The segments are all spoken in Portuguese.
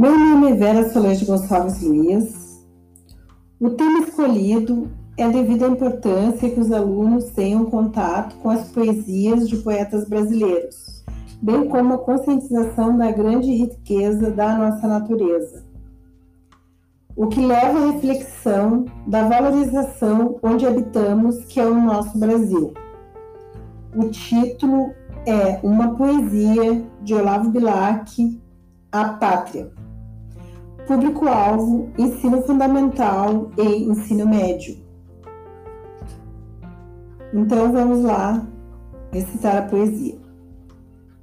Meu nome é Vera Solange Gonçalves Luiz. O tema escolhido é devido à importância que os alunos tenham contato com as poesias de poetas brasileiros, bem como a conscientização da grande riqueza da nossa natureza. O que leva à reflexão da valorização onde habitamos, que é o nosso Brasil. O título é Uma Poesia de Olavo Bilac, A Pátria. Público-alvo: ensino fundamental e ensino médio. Então vamos lá recitar a poesia.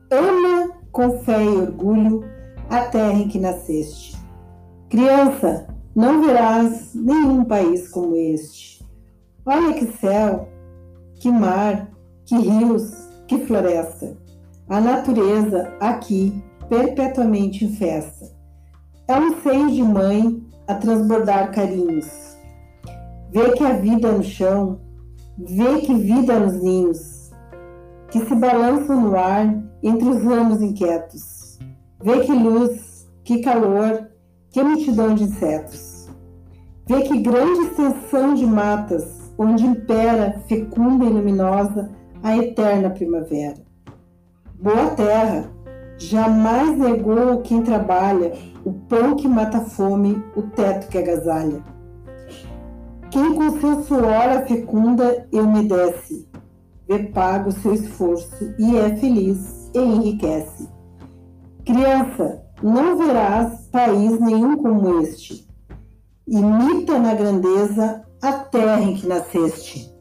Ama com fé e orgulho a terra em que nasceste. Criança, não verás nenhum país como este. Olha que céu, que mar, que rios, que floresta. A natureza aqui perpetuamente em festa. É um seio de mãe a transbordar carinhos. Vê que a vida no chão, vê que vida nos ninhos, que se balançam no ar entre os ramos inquietos. Vê que luz, que calor, que multidão de insetos. Vê que grande extensão de matas, onde impera, fecunda e luminosa, a eterna primavera. Boa terra, jamais negou quem trabalha o pão que mata a fome, o teto que agasalha. Quem com seu suor a fecunda e umedece, vê pago seu esforço e é feliz e enriquece. Criança, não verás país nenhum como este. Imita na grandeza a terra em que nasceste.